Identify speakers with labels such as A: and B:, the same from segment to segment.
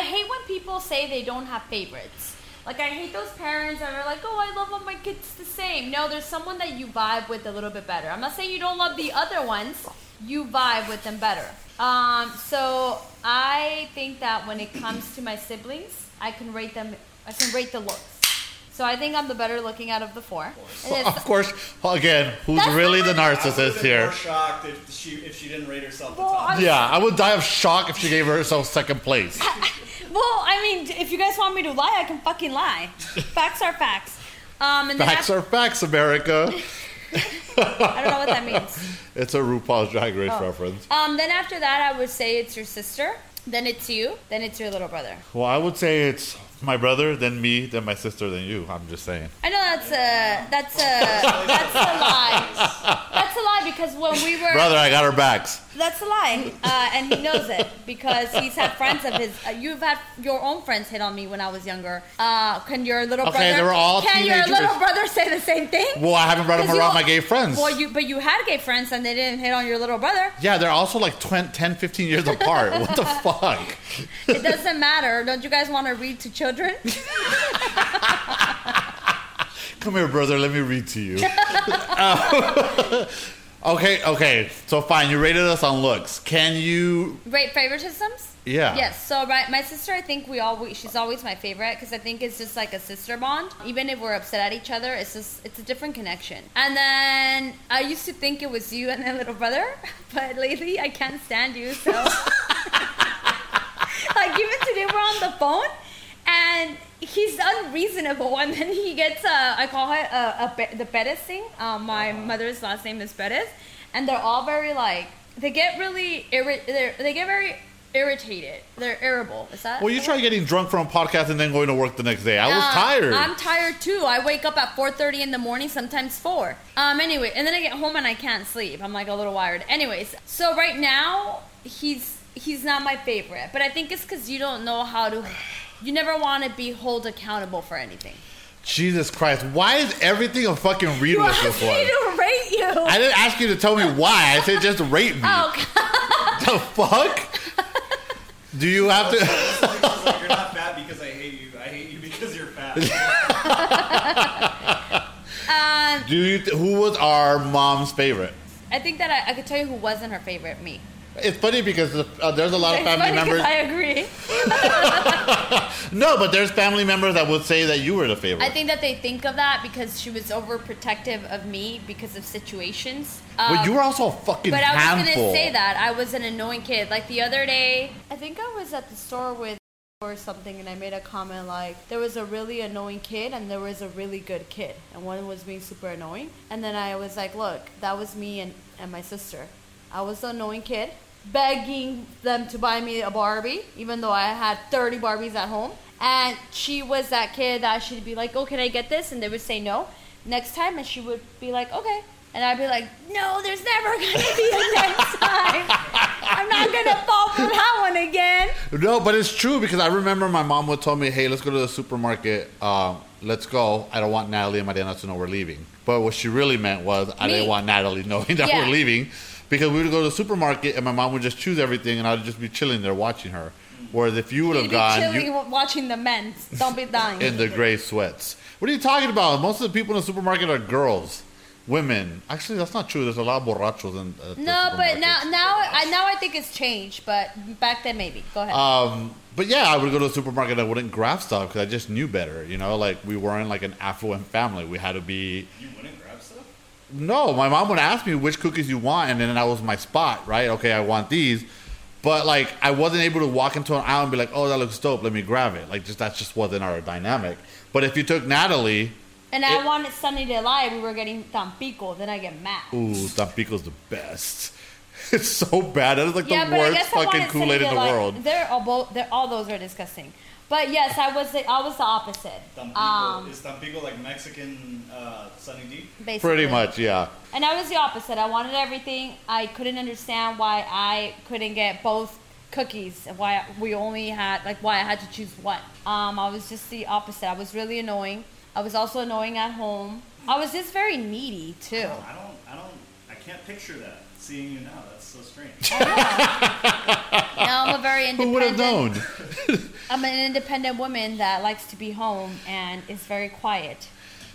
A: I hate when people say they don't have favorites. Like I hate those parents that are like, "Oh, I love all my kids the same." No, there's someone that you vibe with a little bit better. I'm not saying you don't love the other ones. You vibe with them better. Um, so I think that when it comes to my siblings, I can rate them. I can rate the looks. So I think I'm the better looking out of the four. And it's-
B: Of course, again, who's really the
A: my-
C: I would've
B: narcissist
C: been
B: here?
C: more shocked if she if she didn't rate herself the top.
A: I'm-
B: Yeah, I would die of shock if she gave herself second place.
A: Well, I mean, if you guys want me to lie, I can fucking lie. facts are facts. Um, and
B: Facts
A: af-
B: are facts, America.
A: I don't know what that means.
B: It's a RuPaul's Drag Race
A: Oh.
B: reference.
A: Um, then after that, I would say it's your sister. Then it's you. Then it's your little brother.
B: Well, I would say it's my brother, then me, then my sister, then you. I'm just saying.
A: I know that's a that's a that's a lie. That's a lie because when we were
B: Brother, I got our backs.
A: That's a lie, uh, and he knows it because he's had friends of his. Uh, you've had your own friends hit on me when I was younger. Uh, can your little
B: Okay,
A: brother?
B: they were all
A: Can your little brother say the same thing?
B: Well, I haven't brought them
A: 'Cause you-
B: around my gay friends.
A: Well, you but you had gay friends and they didn't hit on your little brother.
B: yeah, they're also like 20, 10, 15 years apart. What the fuck?
A: It doesn't matter. Don't you guys want to read to children?
B: Come here, brother. Let me read to you. Uh, okay, okay. So fine, you rated us on looks. Can you?
A: Rate favoritisms?
B: Yeah.
A: Yes. So right, my sister, I think we always she's always my favorite because I think it's just like a sister bond. Even if we're upset at each other, it's just it's a different connection. And then I used to think it was you and then little brother, but lately I can't stand you. So like even today we're on the phone and he's unreasonable and then he gets uh, I call her uh, a, Pe- the Perez thing. Um, my mother's last name is Perez, and they're all very like they get really irri- they get very irritated. They're irritable. Is that?
B: Well, you try getting drunk from a podcast and then going to work the next day. I was
A: Uh,
B: tired.
A: I'm tired too. I wake up at 4:30 in the morning, sometimes 4. Um anyway, and then I get home and I can't sleep. I'm like a little wired. Anyways, so right now he's he's not my favorite, but I think it's cuz you don't know how to you never want to be held accountable for anything.
B: Jesus Christ! Why is everything a fucking read
A: You
B: with
A: asked
B: this
A: me to rate you.
B: I didn't ask you to tell me why. I said just rate me.
A: oh, God.
B: The fuck? Do you have to?
C: She's like, you're not fat because I hate you. I hate you because you're fat.
A: um,
B: Do you? Who was our mom's favorite?
A: I think that I, I could tell you who wasn't her favorite. Me.
B: It's funny because uh, there's a lot of
A: It's
B: family members.
A: I agree.
B: No, but there's family members that would say that you were the favorite.
A: I think that they think of that because she was overprotective of me because of situations.
B: but
A: Um,
B: you were also a fucking
A: But I was
B: handful.
A: gonna say that I was an annoying kid. Like the other day, I think I was at the store with or something, and I made a comment like there was a really annoying kid and there was a really good kid, and one was being super annoying. And then I was like, look, that was me and, and my sister. I was the annoying kid, begging them to buy me a Barbie, even though I had 30 Barbies at home. And she was that kid that she'd be like, oh, can I get this? And they would say no. Next time, and she would be like, okay. And I'd be like, no, there's never gonna be a next time. I'm not gonna fall for that one again.
B: No, but it's true because I remember my mom would tell me, "Hey, let's go to the supermarket. Um, let's go. I don't want Natalie and Mariana to know we're leaving." But what she really meant was, I
A: Me.
B: didn't want Natalie knowing that
A: Yeah.
B: we're leaving because we would go to the supermarket and my mom would just choose everything and I'd just be chilling there watching her. Whereas if you would
A: You'd
B: have
A: be
B: gone
A: chilling
B: you,
A: watching the men. Don't be dying.
B: in the gray sweats, what are you talking about? Most of the people in the supermarket are girls, women. Actually, that's not true. There's a lot of borrachos in. at the
A: no, but now now I now I think it's changed. But back then maybe. Go ahead.
B: Um, but yeah, I would go to the supermarket. and I wouldn't grab stuff because I just knew better. You know, like we weren't like an affluent family. We had to be.
C: you wouldn't grab stuff?
B: No, my mom would ask me which cookies you want, and then that was my spot, right? Okay, I want these. But like, I wasn't able to walk into an aisle and be like, "Oh, that looks dope. Let me grab it." Like, just that just wasn't our dynamic. But if you took Natalie,
A: and I
B: it-
A: wanted Sunny to lie. We were getting Tampico. Then I get mad.
B: ooh, Tampico's the best. It's so bad. That is like
A: yeah,
B: the worst fucking Kool Aid in the world.
A: They're all both. They're all those are disgusting. But yes, I was the, I was the opposite.
C: Tampico,
A: Um,
C: is Tampico like Mexican uh, Sunny D?
A: basically.
B: Pretty much, yeah.
A: And I was the opposite. I wanted everything. I couldn't understand why I couldn't get both cookies. Why we only had like why I had to choose one. Um, I was just the opposite. I was really annoying. I was also annoying at home. I was just very needy too.
C: I don't, I don't, I don't, I can't picture that. Seeing you now, that's so strange.
A: Oh, now I'm a very independent.
B: Who would have known?
A: I'm an independent woman that likes to be home and is very quiet.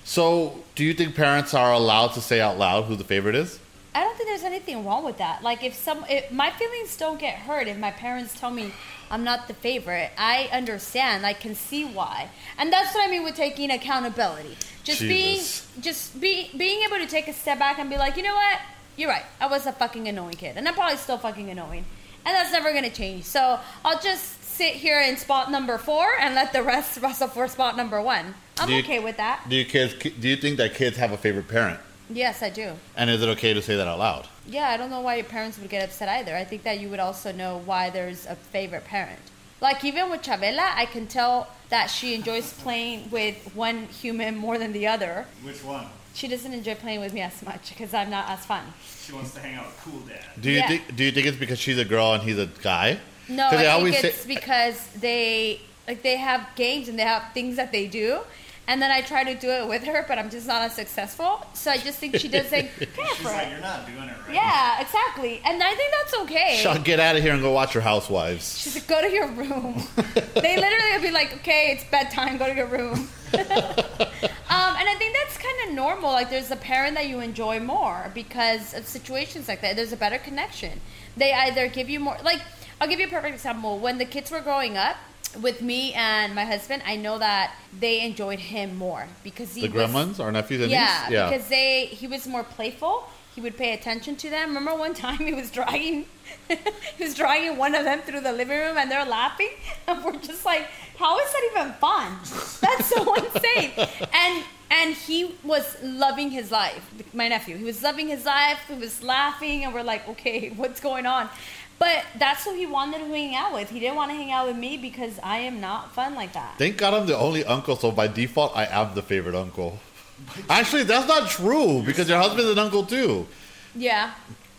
B: So, do you think parents are allowed to say out loud who the favorite is?
A: I don't think there's anything wrong with that. Like if some, if my feelings don't get hurt if my parents tell me I'm not the favorite. I understand. I can see why, and that's what I mean with taking accountability. Just
B: Jesus.
A: being, just be being able to take a step back and be like, you know what, you're right. I was a fucking annoying kid, and I'm probably still fucking annoying, and that's never gonna change. So I'll just sit here in spot number four and let the rest wrestle for spot number one. I'm
B: you-
A: okay with that.
B: Do you kids? Do you think that kids have a favorite parent?
A: Yes, I do.
B: And is it okay to say that out loud?
A: Yeah, I don't know why your parents would get upset either. I think that you would also know why there's a favorite parent. Like even with Chavela, I can tell that she enjoys playing with one human more than the other.
C: Which one?
A: She doesn't enjoy playing with me as much because I'm not as fun.
C: She wants to hang out with Cool Dad.
B: Do you
A: Yeah.
B: think? Do you think it's because she's a girl and he's a guy?
A: No,
B: 'Cause they
A: I
B: always
A: think
B: say-
A: it's because they like they have games and they have things that they do. And then I try to do it with her, but I'm just not as successful. So I just think she doesn't care
C: She's like,
A: it.
C: you're not doing it right.
A: Yeah, exactly. And I think that's okay.
B: Sean, get out of here and go watch your housewives.
A: She's like, go to your room. they literally would be like, okay, it's bedtime, go to your room. um, and I think that's kind of normal. Like, there's a parent that you enjoy more because of situations like that. There's a better connection. They either give you more, like, I'll give you a perfect example. When the kids were growing up, with me and my husband, I know that they enjoyed him more because he
B: The
A: was,
B: gremlins, our nephews and
A: yeah,
B: niece?
A: because they he was more playful. He would pay attention to them. Remember one time he was dragging he was dragging one of them through the living room and they're laughing and we're just like, how is that even fun? That's so insane. And and he was loving his life. My nephew, he was loving his life. He was laughing and we're like, okay, what's going on? But that's who he wanted to hang out with. He didn't want to hang out with me because I am not fun like that.
B: Thank God I'm the only uncle, so by default I am the favorite uncle. Actually, that's not true because your husband's an uncle too.
A: Yeah.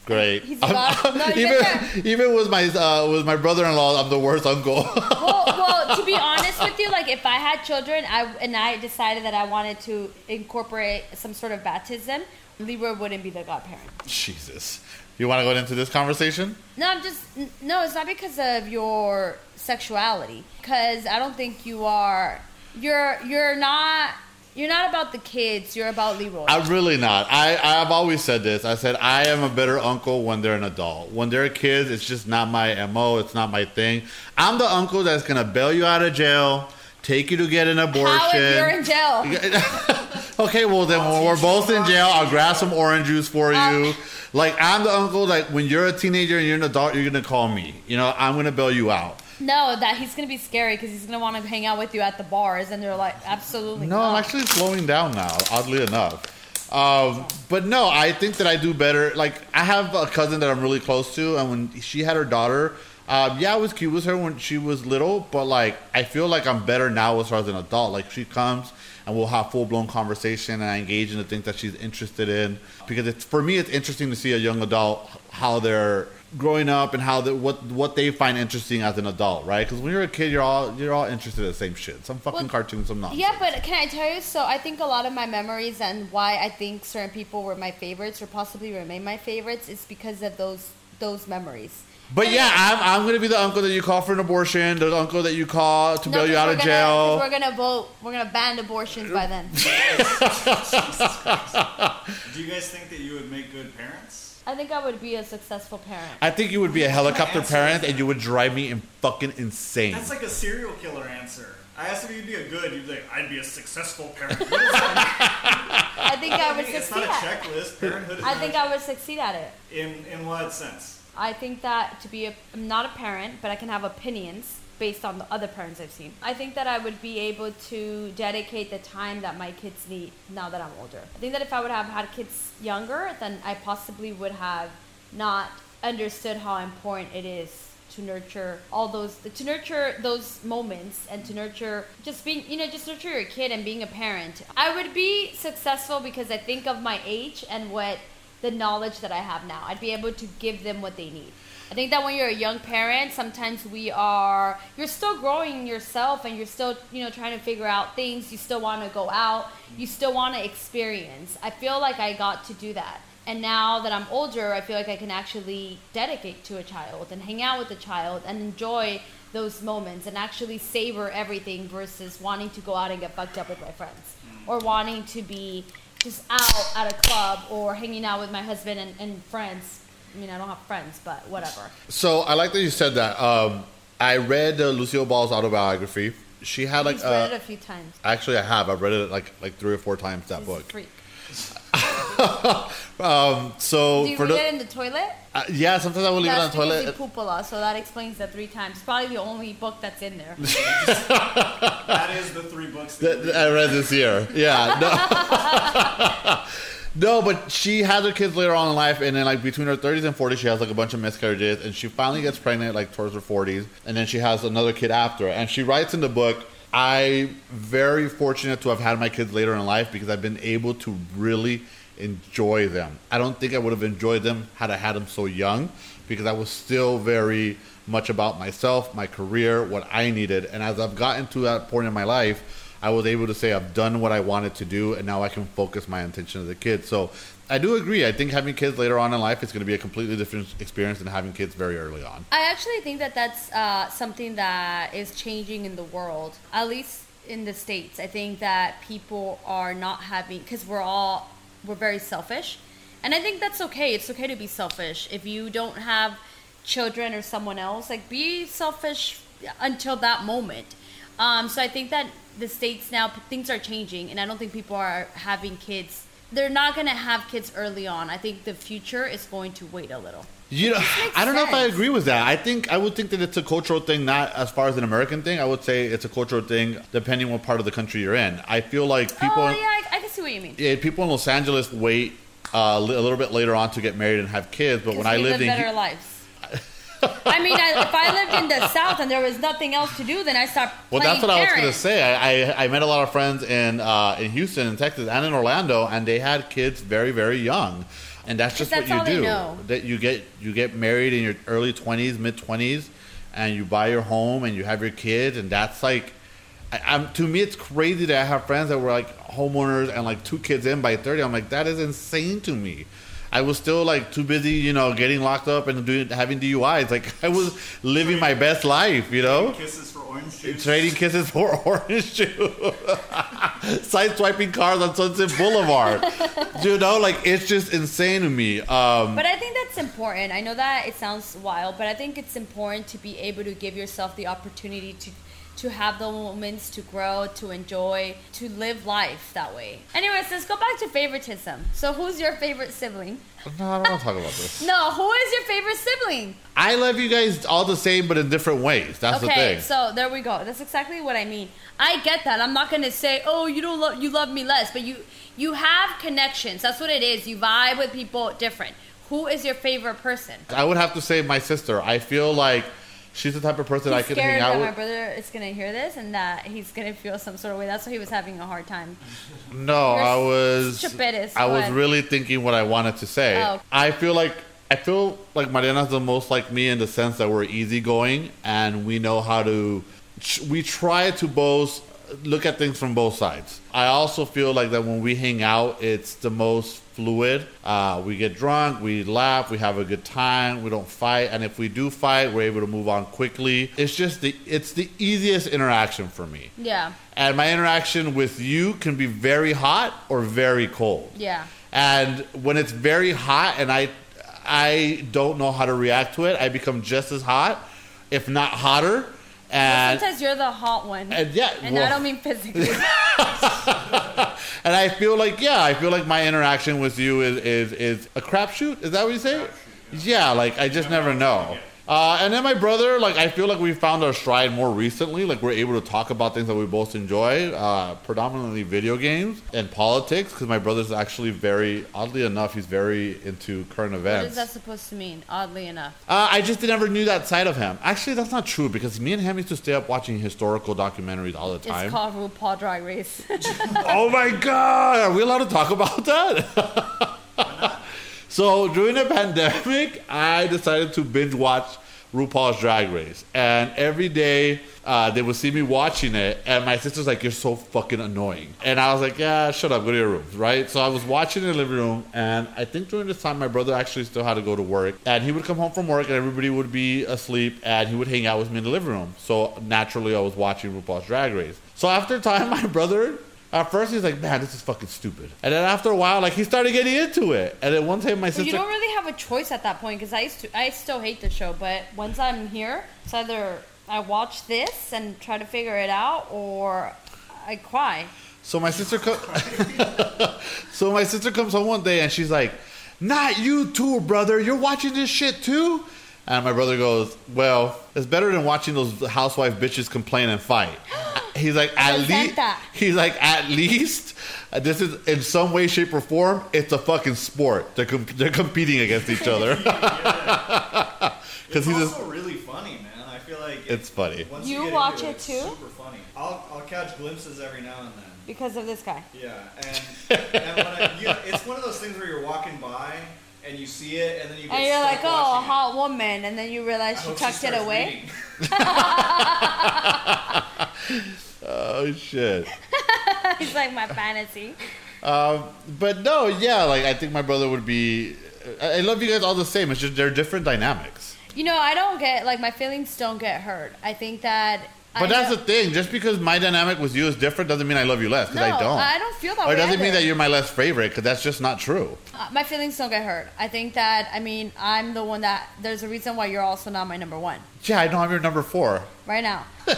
B: Great.
A: He's a lot- no,
B: even even with my uh, with my brother-in-law, I'm the worst uncle.
A: well, well, to be honest with you, like if I had children, I and I decided that I wanted to incorporate some sort of baptism, Libra wouldn't be the godparent.
B: Jesus. You want to go into this conversation?
A: No, I'm just no. It's not because of your sexuality, because I don't think you are. You're you're not. You're not about the kids. You're about Leroy.
B: I'm really not. I, I've always said this. I said I am a better uncle when they're an adult. When they're kids, it's just not my MO. It's not my thing. I'm the uncle that's going to bail you out of jail, take you to get an abortion.
A: How if you're in jail?
B: okay, well then when we're both in jail, I'll grab some orange juice for you.
A: Um,
B: like I'm the uncle. Like when you're a teenager and you're an adult, you're gonna call me. You know, I'm gonna bail you out.
A: No, that he's gonna be scary because he's gonna want to hang out with you at the bars, and they're like, absolutely
B: No,
A: not.
B: I'm actually slowing down now. Oddly enough. Um, but no, I think that I do better. Like I have a cousin that I'm really close to, and when she had her daughter, um, yeah, I was cute with her when she was little. But like, I feel like I'm better now with her as an adult. Like she comes and we'll have full blown conversation, and I engage in the things that she's interested in. Because it's for me, it's interesting to see a young adult how they're growing up and how what what they find interesting as an adult, right? Because when you're a kid, you're all you're all interested in the same shit. Some fucking
A: Well,
B: cartoons, some not.
A: Yeah, but can I tell you? So I think a lot of my memories and why I think certain people were my favorites or possibly remain my favorites is because of those those memories.
B: But yeah, I'm, I'm going to be the uncle that you call for an abortion, the uncle that you call to
A: No,
B: bail you
A: 'cause
B: out
A: we're
B: of
A: gonna-
B: jail.
A: 'cause We're gonna vote. We're gonna ban abortions by then.
C: Do you guys think that you would make good parents?
A: I think I would be a successful parent.
B: I think you would be a helicopter
C: answer
B: parent
C: is
B: and you would drive me in fucking insane.
C: That's like a serial killer answer. I asked if you'd be a good, you'd be like, I'd be a successful parent. What does that
A: I think I would
C: mean? It's
A: succeed
C: not a
A: at. it.
C: checklist. Parenthood is
A: I think I would succeed at it.
C: In in what sense?
A: I think that to be a, I'm not a parent, but I can have opinions based on the other parents I've seen. I think that I would be able to dedicate the time that my kids need now that I'm older. I think that if I would have had kids younger, then I possibly would have not understood how important it is to nurture all those to nurture those moments and to nurture just being you know just nurture your kid and being a parent. I would be successful because i think of my age and what the knowledge that i have now. I'd be able to give them what they need. I think that when you're a young parent sometimes we are you're still growing yourself and you're still you know trying to figure out things. You still want to go out. You still want to experience. I feel like i got to do that And now that I'm older, I feel like I can actually dedicate to a child and hang out with a child and enjoy those moments and actually savor everything versus wanting to go out and get fucked up with my friends or wanting to be just out at a club or hanging out with my husband and, and friends. I mean, I don't have friends, but whatever.
B: So I like that you said that. Um, I read uh, Lucille Ball's autobiography. She had like
A: read it a few times.
B: actually I have. I've read it like like three or four times that
A: He's
B: book.
A: A freak.
B: Um, so
A: Do you
B: for
A: read
B: the
A: it in the toilet?
B: uh, yeah, sometimes I will leave it on
A: That's
B: the
A: because
B: toilet.
A: you poop a lot, so that explains the three times. Probably the only book that's in there.
C: That is the three books that,
B: that I read this year. Yeah. No. No, but she has her kids later on in life, and then like between her 30s and 40s, she has like a bunch of miscarriages, and she finally gets pregnant like towards her 40s, and then she has another kid after. And she writes in the book, "I'm very fortunate to have had my kids later in life because I've been able to really enjoy them. I don't think I would have enjoyed them had I had them so young, because I was still very much about myself, my career, what I needed. And as I've gotten to that point in my life." I was able to say I've done what I wanted to do, and now I can focus my attention to the kids. So I do agree. I think having kids later on in life is going to be a completely different experience than having kids very early on.
A: I actually think that that's uh, something that is changing in the world, at least in the states. I think that people are not having because we're all we're very selfish, and I think that's okay. It's okay to be selfish if you don't have children or someone else. Like be selfish until that moment. Um, so I think that the states now things are changing, and I don't think people are having kids. They're not going to have kids early on. I think the future is going to wait a little.
B: You know, I don't know if I agree with that. I think I would think that it's a cultural thing, not as far as an American thing. I would say it's a cultural thing depending what part of the country you're in. I feel like people,
A: oh yeah, I, I can see what you mean.
B: yeah, people in Los Angeles wait uh, li- a little bit later on to get married and have kids. But when I lived
A: live
B: in,
A: better lives. I mean, I, if I lived in the South and there was nothing else to do, then I start
B: Well, that's what I was going to say. I, I I met a lot of friends in uh, in Houston, in Texas, and in Orlando, and they had kids very very young, and that's just
A: that's
B: what you do.
A: know.
B: That you get you get married in your early twenties, mid twenties, and you buy your home and you have your kids, and that's like. I, I'm, to me, it's crazy that I have friends that were like homeowners and like two kids in by 30. I'm like, that is insane to me. I was still like too busy, you know, getting locked up and doing having DUIs. Like I was living my best life, you know.
C: kisses for orange juice.
B: Trading kisses for orange juice. Side swiping cars on Sunset Boulevard. you know, like it's just insane to me. Um,
A: But I think that's important. I know that it sounds wild, but I think it's important to be able to give yourself the opportunity to to have the moments to grow, to enjoy, to live life that way. Anyways, let's go back to favoritism. So, who's your favorite sibling?
B: no, I don't want to talk about this.
A: No, who is your favorite sibling?
B: I love you guys all the same, but in different ways. That's the
A: okay,
B: thing.
A: so there we go. That's exactly what I mean. I get that. I'm not gonna say, "Oh, you don't love you love me less," but you you have connections. That's what it is. You vibe with people different. Who is your favorite person?
B: I would have to say my sister. I feel like she's the type of person I could hang
A: that
B: out
A: my brother is gonna hear this and that he's gonna feel some sort of way. That's why he was having a hard time.
B: No,
A: You're
B: I was.
A: stupidest.
B: I was really thinking what I wanted to say.
A: Oh.
B: I feel like I feel like Mariana's the most like me in the sense that we're easygoing and we know how to. We try to both look at things from both sides. I also feel like that when we hang out, it's the most fluid. Uh, we get drunk, we laugh, we have a good time, we don't fight, and if we do fight, we're able to move on quickly. It's just the it's the easiest interaction for me.
A: Yeah,
B: And my interaction with you can be very hot or very cold.
A: yeah.
B: And when it's very hot and I I don't know how to react to it, I become just as hot, if not hotter. And
A: Sometimes you're the hot one.
B: and yeah,
A: and I don't mean physically.
B: and I feel like yeah, I feel like my interaction with you is is, is a crapshoot. Is that what you say? Yeah, like I just never know. Uh, and then my brother, like I feel like we found our stride more recently. Like we're able to talk about things that we both enjoy, uh, predominantly video games and politics. Because my brother's actually very, oddly enough, he's very into current events.
A: What is that supposed to mean? Oddly enough.
B: Uh, I just never knew that side of him. Actually, that's not true because me and him used to stay up watching historical documentaries all the time.
A: It's called RuPaul Drag Race.
B: oh my god, are we allowed to talk about that? so during the pandemic, I decided to binge watch RuPaul's Drag Race, and every day uh, they would see me watching it, and my sister's like, "You're so fucking annoying," and I was like, "Yeah, shut up, go to your room." Right? So I was watching in the living room, and I think during this time my brother actually still had to go to work, and he would come home from work, and everybody would be asleep, and he would hang out with me in the living room. So naturally, I was watching RuPaul's Drag Race. So after a time, my brother at first he's like, man, this is fucking stupid. And then after a while, like he started getting into it. And then one time my sister,
A: you don't really have a choice at that point because I used to, I still hate the show. But once I'm here, it's either I watch this and try to figure it out, or I cry.
B: so my sister, co- so my sister comes home one day and she's like, not you too, brother. You're watching this shit too. And my brother goes, well, it's better than watching those housewife bitches complain and fight. He's like, at least, he's like, at least. This is in some way, shape, or form. It's a fucking sport. They're com- they're competing against each other.
C: It's
B: Because he's
C: also really funny, man. I feel like
B: It's funny.
C: Once
A: You
C: get
A: watch
C: into
A: it
C: it's
A: too?
C: Super funny. I'll I'll catch glimpses every now and then.
A: because of this guy.
C: Yeah, and, and when I, you know, it's one of those things where you're walking by and you see it, and then you get
A: And you're like, oh, a hot woman, and then you realize
C: I
A: she
C: hope
A: tucked it away.
B: oh shit.
A: He's like my fantasy.
B: Um, but no, yeah, like I think my brother would be. I I love you guys all the same. It's just they're different dynamics.
A: You know, I don't get like my feelings don't get hurt. I think that.
B: But that's the thing. Just because my dynamic with you is different doesn't mean I love you less. Because
A: no,
B: I don't.
A: I don't feel that
B: or
A: way.
B: it doesn't mean that you're my less favorite. Because that's just not true.
A: Uh, my feelings don't get hurt. I think that I mean I'm the one that there's a reason why you're also not my number one
B: Yeah, I know I'm your number four.
A: right now.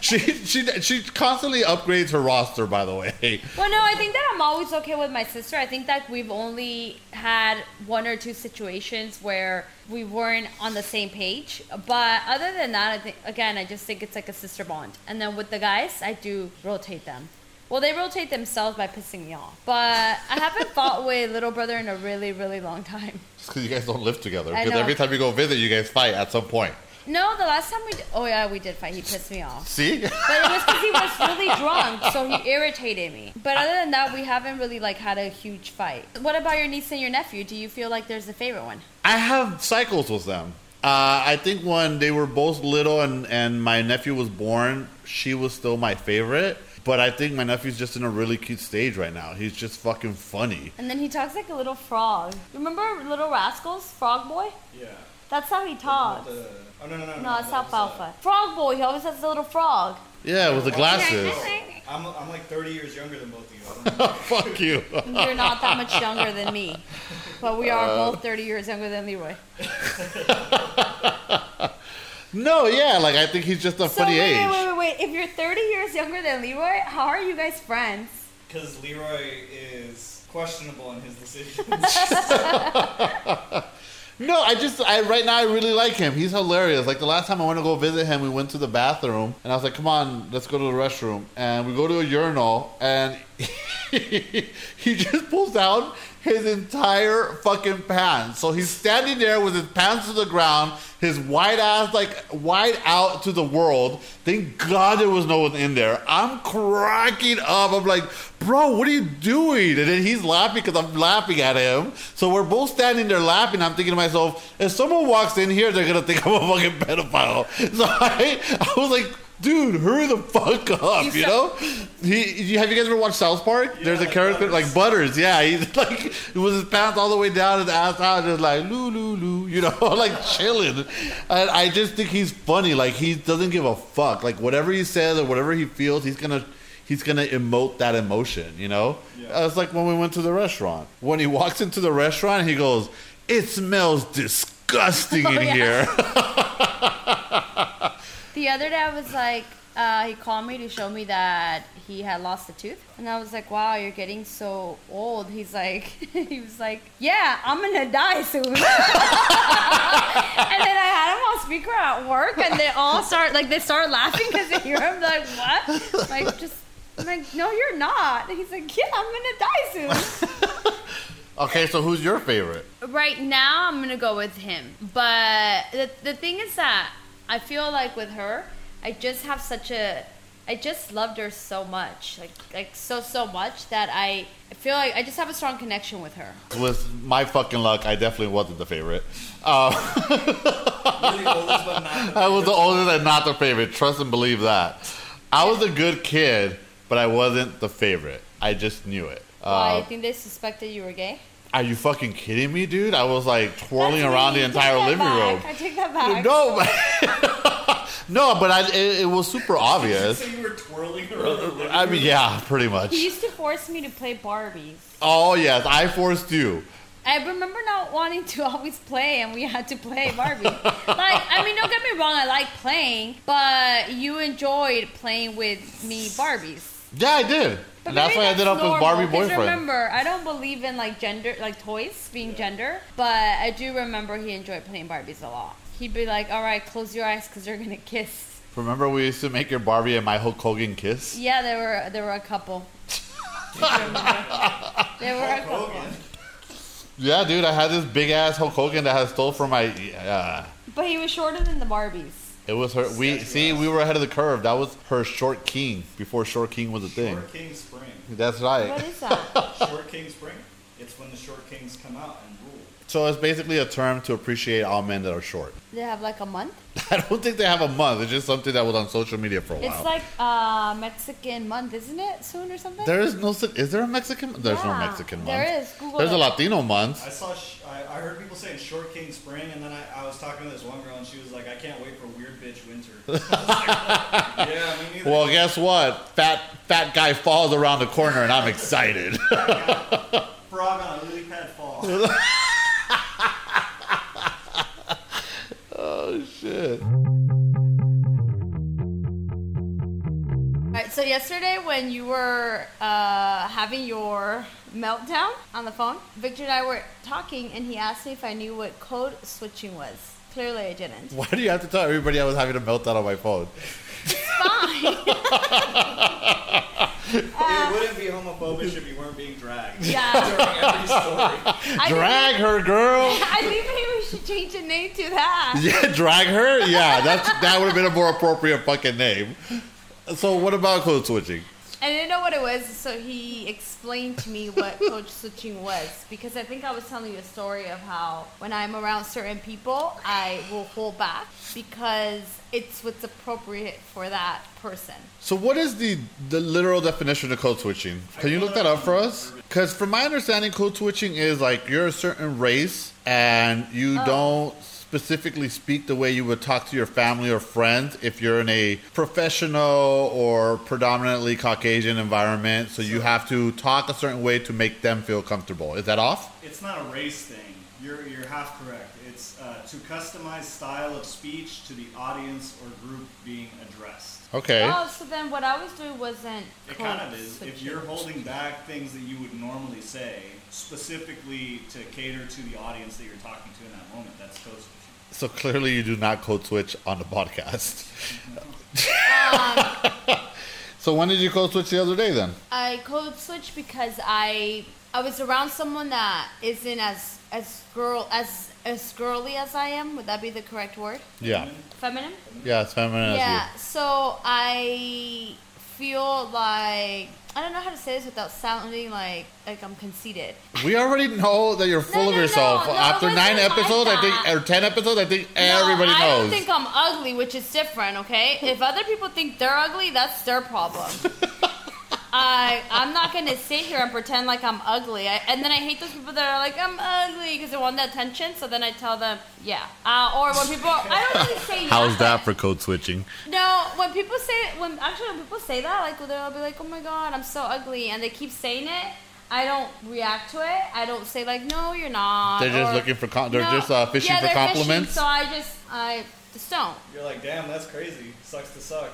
B: She she she constantly upgrades her roster. By the way.
A: Well, no, I think that I'm always okay with my sister. I think that we've only had one or two situations where we weren't on the same page. But other than that, I think again, I just think it's like a sister bond. And then with the guys, I do rotate them. Well, they rotate themselves by pissing me off. But I haven't fought with little brother in a really, really long time.
B: Because you guys don't live together. Because every time you go visit, you guys fight at some point.
A: No, the last time we did, oh yeah, we did fight. He pissed me off.
B: See?
A: But it was because he was really drunk, so he irritated me. But other than that, we haven't really like had a huge fight. What about your niece and your nephew? Do you feel like there's a favorite one?
B: I have cycles with them. Uh, I think when they were both little and, and my nephew was born, she was still my favorite. But I think my nephew's just in a really cute stage right now. He's just fucking funny.
A: And then he talks like a little frog. Remember Little Rascals, Frog Boy?
C: Yeah.
A: That's how he talks.
C: The- oh no no no.
A: No, it's
C: that was, uh,
A: alfalfa. Frog Boy, he always has a little frog.
B: Yeah, with the glasses.
C: I'm, I'm like 30 years younger than both of you. I don't know.
B: Fuck you.
A: You're not that much younger than me. But we are both 30 years younger than Leroy.
B: No, yeah, like I think he's just a
A: So
B: funny
A: wait,
B: age.
A: wait, wait, wait. If you're 30 years younger than Leroy, how are you guys friends?
C: Because Leroy is questionable in his decisions.
B: No, I just I right now I really like him. He's hilarious. Like the last time I went to go visit him, we went to the bathroom and I was like, "Come on, let's go to the restroom." And we go to a urinal and he just pulls down his entire fucking pants. So he's standing there with his pants to the ground, his white ass like wide out to the world. Thank God there was no one in there. I'm cracking up. I'm like, bro, what are you doing? And then he's laughing because I'm laughing at him. So we're both standing there laughing. I'm thinking to myself, if someone walks in here, they're gonna think I'm a fucking pedophile. So I, I was like. Dude, hurry the fuck up,
A: You
B: you know? He, you- have you guys ever watched South Park? There's a character
C: Butters.
B: like Butters, yeah. He's like, it was his pants all the way down his ass out, just like loo loo loo, you know, like chilling. And I just think he's funny. Like he doesn't give a fuck. Like whatever he says or whatever he feels, he's gonna he's gonna emote that emotion. You know,
C: Yeah.
B: it's like when we went to the restaurant. When he walks into the restaurant, he goes, "It smells disgusting in
A: Oh, yeah.
B: here."
A: The other day, I was like, uh, he called me to show me that he had lost a tooth, and I was like, "Wow, you're getting so old." He's like, he was like, "Yeah, I'm gonna die soon." and then I had him on speaker at work, and they all start like they start laughing because they hear him like, "What?" Like just. I'm like, no, you're not. He's like, yeah, I'm gonna die soon.
B: okay, so who's your favorite?
A: Right now, I'm gonna go with him. But the, the thing is that I feel like with her, I just have such a. I just loved her so much, like like so so much that I feel like I just have a strong connection with her.
B: With my fucking luck, I definitely wasn't the favorite. Uh,
C: the oldest, but not the
B: I was the oldest and not the favorite. Trust and believe that. I was a good kid, but I wasn't the favorite. I just knew it.
A: Why?
B: Uh,
A: I think they suspected you were gay.
B: Are you fucking kidding me, dude? I was like twirling
A: That's
B: around
A: me.
B: the
A: Take
B: entire
A: that
B: living
A: back.
B: room.
A: I take that back.
B: No, but- no, but I, it, it was super obvious.
C: So you were twirling around. the
B: I mean, yeah, pretty much.
A: He used to force me to play Barbies.
B: Oh yes, I forced you.
A: I remember not wanting to always play, and we had to play Barbie. like, I mean, don't get me wrong, I like playing, but you enjoyed playing with me Barbies.
B: Yeah, I did.
A: But
B: that's
A: maybe
B: why I ended up with
A: normal,
B: Barbie
A: 'cause
B: boyfriend.
A: Remember, I don't believe in like gender, like toys being gender, but I do remember he enjoyed playing Barbies a lot. He'd be like, "All right, close your eyes, cause you're gonna kiss."
B: Remember we used to make your Barbie and my Hulk Hogan kiss?
A: Yeah, there were there were a couple. There were a couple.
C: Hogan.
B: Yeah, dude, I had this big ass Hulk Hogan that I stole from my. Uh,
A: But he was shorter than the Barbies.
B: It was her. We see, we were ahead of the curve. That was her short king before short king was a thing.
C: Short King Spring.
B: That's right.
A: is that?
C: Short King Spring. It's when the short kings come out and rule.
B: So it's basically a term to appreciate all men that are short.
A: they have like a month.
B: I don't think they have a month. It's just something that was on social media for a while.
A: It's like uh Mexican month, isn't it? Soon or something.
B: there is no. si- Is there a Mexican? There's no Mexican month.
A: There is. Google
B: There's a. Latino month.
C: I saw. Sh- I, I heard people saying Short King Spring, and then I, I was talking to this one girl, and she was like, "I can't wait for Weird Bitch Winter." Like, yeah, me neither.
B: Well, guess what? Fat fat guy falls around the corner, and I'm excited.
C: Frog on a lily pad fall.
B: Oh shit!
A: All right, so yesterday when you were uh, having your meltdown on the phone, Victor and I were talking, and he asked me if I knew what code switching was. Clearly, I didn't.
B: Why do you have to tell everybody I was having a meltdown on my phone?
A: It's Fine.
C: it wouldn't be Homophobish if you weren't being dragged.
A: Yeah.
C: During every story.
A: I
B: Drag her, girl.
A: I think maybe we should change the name to that.
B: Yeah, drag her. Yeah, that's that would have been a more appropriate fucking name. So, what about code switching?
A: I didn't know what it was, so he explained to me what code switching was. Because I think I was telling you a story of how when I'm around certain people, I will hold back because it's what's appropriate for that person.
B: So, what is the the literal definition of code switching? Can you look that up for us? Because from my understanding, code switching is like you're a certain race and you
A: Oh.
B: don't specifically speak the way you would talk to your family or friends if you're in a professional or predominantly Caucasian environment. So you have to talk a certain way to make them feel comfortable. Is that off?
C: It's not a race thing. You're, you're half correct. It's uh, to customize style of speech to the audience or group being addressed.
B: Okay.
A: Oh, so then what I was doing wasn't
C: It kind of is. If you're holding back things that you would normally say, specifically to cater to the audience that you're talking to in that moment, that's code switching.
B: So clearly you do not code switch on the podcast. so when did you code switch the other day then?
A: I code switch because I I was around someone that isn't as as girl as as girly as I am. Would that be the correct word?
B: Yeah.
A: Feminine?
B: Yeah, it's feminine
A: Yeah.
B: as
A: So I feel like I don't know how to say this without sounding like like I'm conceited.
B: We already know that you're full
A: No,
B: of
A: no,
B: yourself.
A: no,
B: After nine
A: wasn't like
B: episodes, I think, or ten episodes, I think everybody
A: no, I
B: knows.
A: don't think I'm ugly, which is different. Okay, if other people think they're ugly, that's their problem. I I'm not gonna sit here and pretend like I'm ugly. I, and then I hate those people that are like I'm ugly because they want the attention. So then I tell them, yeah. Uh, or when people, I don't really say.
B: How's that for code switching?
A: No, when people say when actually when people say that, like they'll be like, "Oh my god, I'm so ugly," and they keep saying it. I don't react to it. I don't say like, "No, you're not."
B: They're just
A: or,
B: looking for com- they're
A: "No."
B: just uh, fishing
A: yeah,
B: for compliments.
A: Fishing, so I just I just don't.
C: You're like, damn, that's crazy. Sucks to suck.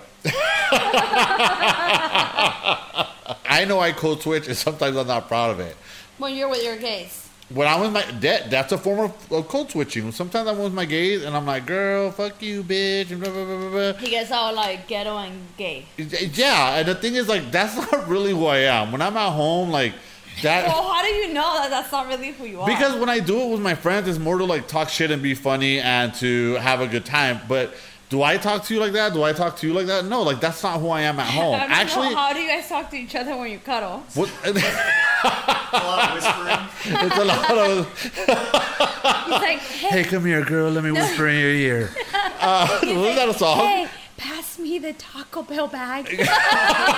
B: I know I code switch, and sometimes I'm not proud of it.
A: When you're with your gays.
B: When I'm with my that, that's a form of, of code switching. Sometimes I'm with my gays, and I'm like, "Girl, fuck you, bitch," and blah blah blah blah. blah.
A: He gets all like ghetto and gay.
B: Yeah, and the thing is, like, that's not really who I am. When I'm at home, like that.
A: Well, how do you know that that's not really who you are?
B: Because when I do it with my friends, it's more to like talk shit and be funny and to have a good time. But Do I talk to you like that? Do I talk to you like that? No, like that's not who I am at home.
A: I don't
B: Actually,
A: know, how do you guys talk to each other when you cuddle?
B: what,
C: A lot of whispering.
B: it's a lot of.
A: He's like, hey,
B: Hey, come here, girl. Let me whisper in your ear. Uh, was that a song?
A: hey, pass me the Taco Bell bag.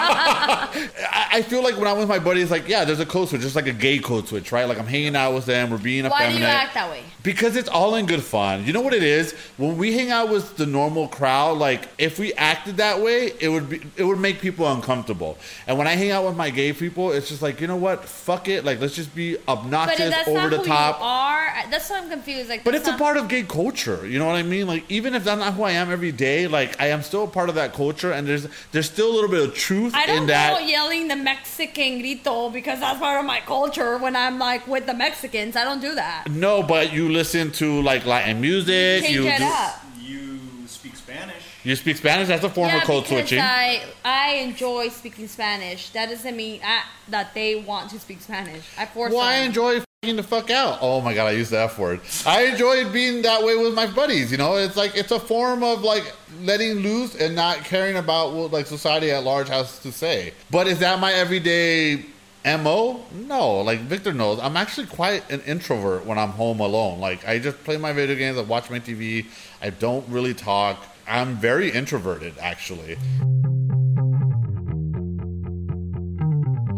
B: I, I feel like when I'm with my buddies, like, yeah, there's a code switch, just like a gay code switch, right? Like I'm hanging out with them, we're being a
A: Why do
B: effeminate.
A: you act that way?
B: Because it's all in good fun. You know what it is? When we hang out with the normal crowd, like if we acted that way, it would be it would make people uncomfortable. And when I hang out with my gay people, it's just like, you know what? Fuck it. Like let's just be
A: But
B: obnoxious,
A: if that's
B: over
A: not
B: the
A: who
B: top.
A: you are, that's why I'm confused. Like,
B: But
A: that's
B: it's a
A: not-
B: part of gay culture. You know what I mean? Like even if that's not who I am every day, like I am still a part of that culture and there's there's still a little bit of truth
A: I
B: in
A: don't
B: that.
A: go yelling the Mexican grito because that's part of my culture when I'm like with the Mexicans. I don't do that.
B: No, but you listen to like Latin music.
A: Change
B: you
A: it
B: do-
A: up.
C: You speak Spanish.
B: You speak Spanish. That's a form
A: yeah,
B: of code switching.
A: I I enjoy speaking Spanish. That doesn't mean I, that they want to speak Spanish. I force
B: Well, I enjoy fucking the fuck out. Oh my god, I used the F word. I enjoyed being that way with my buddies. You know, it's like it's a form of like letting loose and not caring about what like society at large has to say. But is that my everyday mo? No. Like Victor knows, I'm actually quite an introvert when I'm home alone. Like I just play my video games, I watch my TV. I don't really talk. I'm very introverted, actually.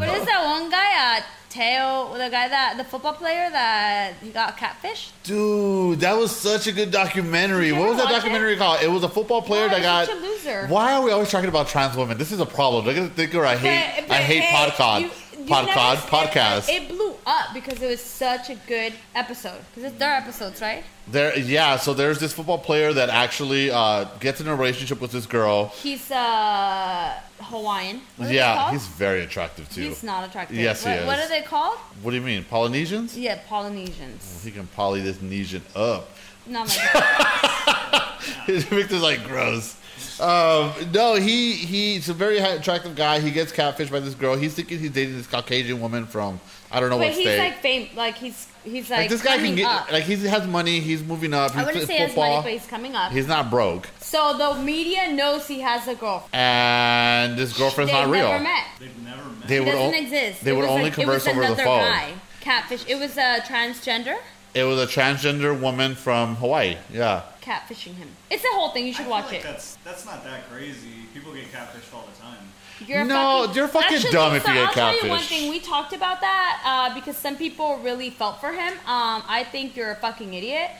A: What is that one guy? Uh, Teo, the guy that the football player that he got catfish.
B: Dude, that was such a good documentary. What was that documentary called? It was a football player
A: Why
B: that got.
A: such a loser?
B: Why are we always talking about trans women? This is a problem. They're gonna think I hate.
A: But- but
B: I hate
A: hey,
B: podcast.
A: you- you
B: podcast.
A: never-
B: podcast.
A: It, it up because it was such a good episode. Because it's their episodes, right?
B: there, yeah. So there's this football player that actually uh, gets in a relationship with this girl.
A: He's uh Hawaiian. What
B: yeah, he's very attractive too.
A: He's not attractive.
B: Yes, he
A: is. what,
B: What
A: are they called?
B: What do you mean, Polynesians?
A: Yeah, Polynesians.
B: He can poly this Nesian up.
A: Not my
B: Victor's like gross. Um, no, he he's a very attractive guy. He gets catfished by this girl. He's thinking he's dating this Caucasian woman from I don't know
A: But
B: what
A: he's
B: state.
A: like fame. Like he's he's like,
B: like this guy can get
A: up.
B: like he has money. He's moving up. He's
A: I wouldn't say
B: playing
A: he has money, but he's coming up.
B: He's not broke,
A: so the media knows he has a girlfriend.
B: and this girlfriend's
A: They've
B: not real.
A: never met.
C: They've never met.
B: They
A: He
B: would
A: doesn't
B: o-
A: exist.
B: they
A: It
B: would only
A: like-
B: converse
A: it was
B: over the phone.
A: Guy. Catfish. It was a transgender
B: It was a transgender woman from Hawaii. Yeah.
A: catfishing him. It's a whole thing. You
C: I
A: should
C: feel
A: watch
C: like
A: it.
C: That's that's not that crazy. People get catfished all the time.
A: You're
B: No,
A: fucking,
B: you're fucking
A: Actually,
B: dumb if
A: so
B: you get
A: I'll tell you one thing. We talked about that uh, because some people really felt for him. Um, I think you're a fucking idiot.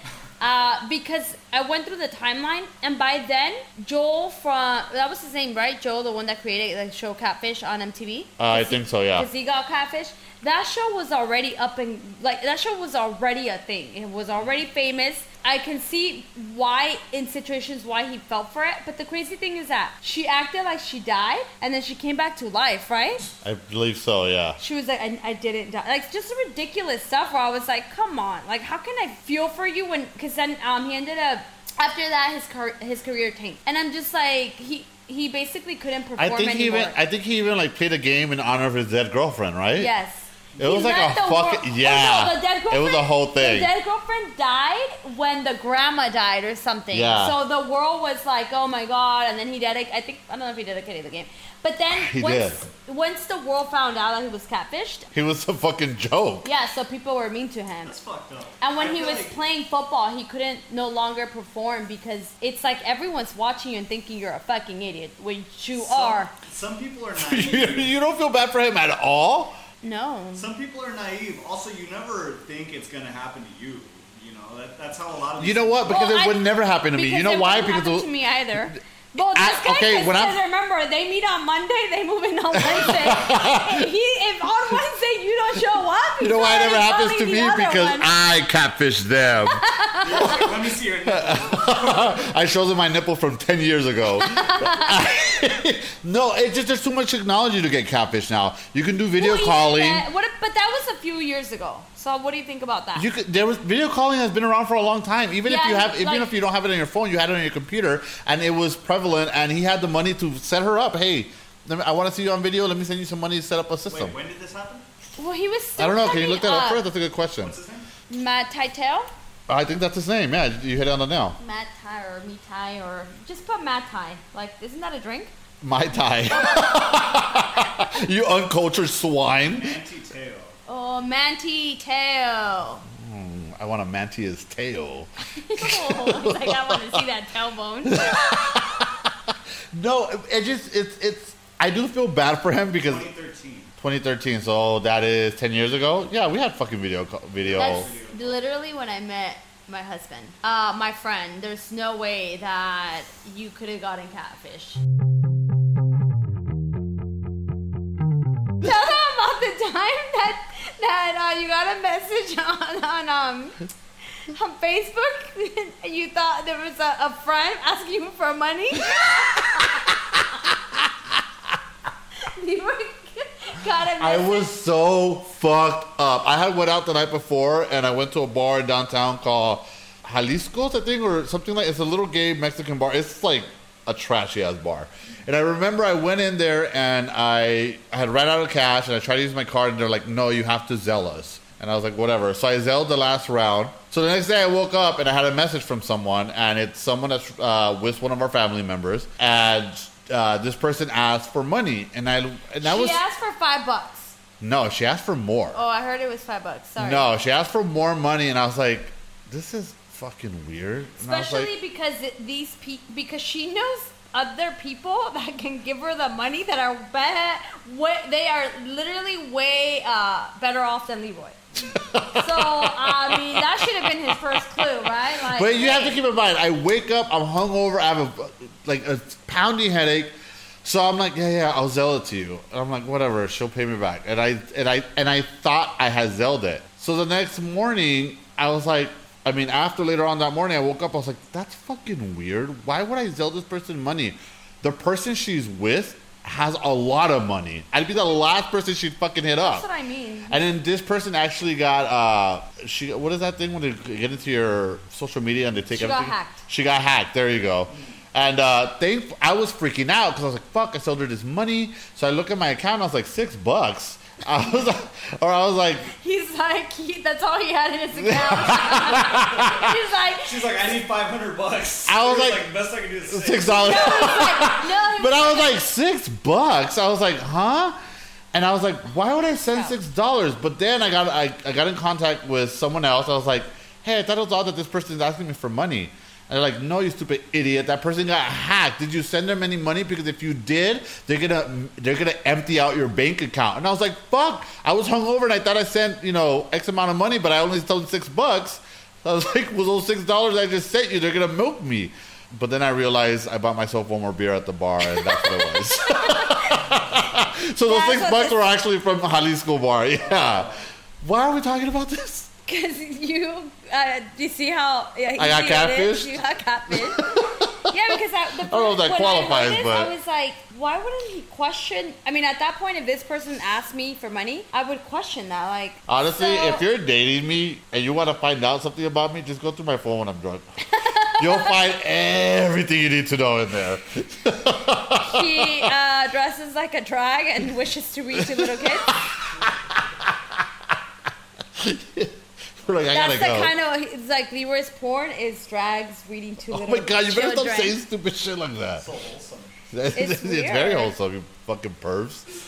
A: Uh, because I went through the timeline, and by then, Joel from that was his name, right? Joel, the one that created the show Catfish on MTV.
B: Uh, I think so. Yeah.
A: Because he got catfish. That show was already up and like that show was already a thing. It was already famous. I can see why in situations why he felt for it. But the crazy thing is that she acted like she died and then she came back to life, right?
B: I believe so. Yeah.
A: She was like, I, I didn't die. Like just ridiculous stuff where I was like, come on, like how can I feel for you when? Because then um he ended up after that his car- his career tanked, and I'm just like he he basically couldn't perform
B: I think he
A: anymore.
B: even I think he even like played a game in honor of his dead girlfriend, right?
A: Yes.
B: It was like a
A: the
B: fucking- yeah.
A: Oh, no, the dead
B: It was a whole thing.
A: The dead girlfriend died when the grandma died or something.
B: Yeah.
A: So the world was like, oh my god, and then he dedicated. I think I don't know if he dedicated the game, but then
B: He
A: once once the world found out that he was catfished,
B: He was a fucking joke.
A: yeah, so people were mean to him.
C: That's fucked up.
A: And when
C: I
A: he was
C: like-
A: playing football, he couldn't no longer perform because it's like everyone's watching you and thinking you're a fucking idiot, which you
C: some,
A: are.
C: Some people are
B: you,
C: naive.
B: you don't feel bad for him at all.
A: No.
C: some people are naive. Also, you never think it's gonna happen to you. You know that, that's how a lot of
B: You know what? Because
A: Well,
B: it
A: I-
B: would never happen to me. You know
A: it
B: why?
A: wouldn't
B: Because
A: happen to me either. Well,
B: I-
A: this guy
B: okay,
A: okay,
B: when I'm-
A: remember they meet on Monday, they move in on Wednesday. he, if on Wednesday you don't show up,
B: you know why it never happens to me? Because
A: one.
B: I catfish them.
C: Let me see your nipple.
B: I showed them my nipple from 10 years ago. no, it's just there's too much technology to get catfish now. You can do video
A: Well,
B: calling.
A: that- what but that was a few years ago. So what do you think about that?
B: You could, there was video calling has been around for a long time. Even if you have, even
A: like-
B: if you don't have it on your phone, you had it on your computer, and it was prevalent. And he had the money to set her up. Hey, let me, I want to see you on video. Let me send you some money to set up a system.
C: Wait, when did this happen?
A: well, he was. Still
B: I don't know. Can you look that up
A: up.
B: first? That's a good question.
C: What's his name?
A: Matt Titel.
B: I think that's his name. Yeah, you hit it on the nail.
A: Matt Thai or Me Thai or just put Matt Thai. Like, isn't that a drink?
B: Mai Tai. you uncultured swine.
C: Manti Teo.
A: Oh, Manti Teo.
B: I want a mantia's tail.
A: oh, like I want to see that tailbone.
B: No, it, it just it's it's. I do feel bad for him because
C: 2013.
B: 2013. So that is 10 years ago. Yeah, we had fucking video video.
A: That's literally when I met my husband. Uh, my friend. There's no way that you could have gotten catfish. Tell them about the time that that uh, you got a message on on um on Facebook. you thought there was a, a friend asking you for money. you were,
B: I was so fucked up. I had went out the night before and I went to a bar in downtown called Jalisco's, I think, or something like. It's a little gay Mexican bar. It's like a trashy ass bar. And I remember I went in there and I, I had ran out of cash and I tried to use my card and they're like, no, you have to Zelle us. And I was like, whatever. So I Zelled the last round. So the next day I woke up and I had a message from someone and it's someone that's uh, with one of our family members and. Uh, this person asked for money, and I and that
A: she
B: was
A: asked for five bucks.
B: no. She asked for more.
A: Oh, I heard it was five bucks. Sorry.
B: No, she asked for more money, and I was like, "This is fucking weird." And
A: Especially
B: like,
A: because it, these pe- because she knows other people that can give her the money that are be- they are literally way uh, better off than Leroy. so I mean that should have been his first clue, right? Like,
B: but you have to
A: hey,
B: keep in mind, I wake up, I'm hungover, I have a like a pounding headache, so I'm like, "Yeah, yeah, I'll Zelle it to you." And I'm like, "Whatever, she'll pay me back." And I and I and I thought I had zelled it. So the next morning, I was like. I mean, after later on that morning, I woke up. I was like, "That's fucking weird. Why would I Zelle this person money? The person she's with has a lot of money. I'd be the last person she'd fucking hit up."
A: That's what I mean.
B: And then this person actually got uh she what is that thing when they get into your social media and they take
A: She got hacked.
B: She got hacked. There you go. And uh I was freaking out because I was like, "Fuck!" I sold her this money. So I look at my account. and I was like, six bucks. I was, like, or I was like,
A: He's like, he, that's all he had in his account. He's like,
C: She's like, I need 500 bucks.
B: I was
C: She
B: like-
C: best I can do is six.
B: six dollars.
A: no,
B: But I was like, six bucks. I was like, huh? And I was like, why would I send six dollars? But then I got I, I got in contact with someone else. I was like, hey, I thought it was odd that this person is asking me for money. And they're like, no, you stupid idiot. That person got hacked. Did you send them any money? Because if you did, they're gonna they're gonna empty out your bank account. And I was like, fuck. I was hungover and I thought I sent you know X amount of money, but I only sold six bucks. I was like, was those six dollars I just sent you? They're gonna milk me. But then I realized I bought myself one more beer at the bar, and that's what it was. so those
A: That's
B: six bucks were actually from Jalisco bar. Yeah. Why are we talking about this?
A: Because you, uh, do you see how yeah,
B: I got
A: is? You got catfish. yeah, because I, the,
B: I don't know if that qualifies,
A: I,
B: but-
A: I was like, why wouldn't he question? I mean, at that point, if this person asked me for money, I would question that. Like,
B: Honestly,
A: so-
B: if you're dating me and you want to find out something about me, just go through my phone when I'm drunk. You'll find everything you need to know in there.
A: he uh, dresses like a drag and wishes to read to little kids.
B: Like, I
A: That's
B: gotta
A: the
B: go.
A: kind of it's like the worst porn is drags reading to
B: oh
A: little
B: my god, you better
A: children.
B: stop saying stupid shit like that.
C: So wholesome.
B: It's,
A: It's
B: very
A: weird.
B: wholesome, you fucking pervs.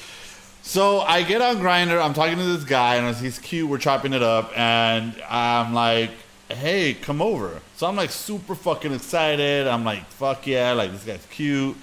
B: So I get on Grindr. I'm talking to this guy, and he's cute. We're chopping it up, and I'm like, "Hey, come over." So I'm like super fucking excited. I'm like, "Fuck yeah!" Like this guy's cute.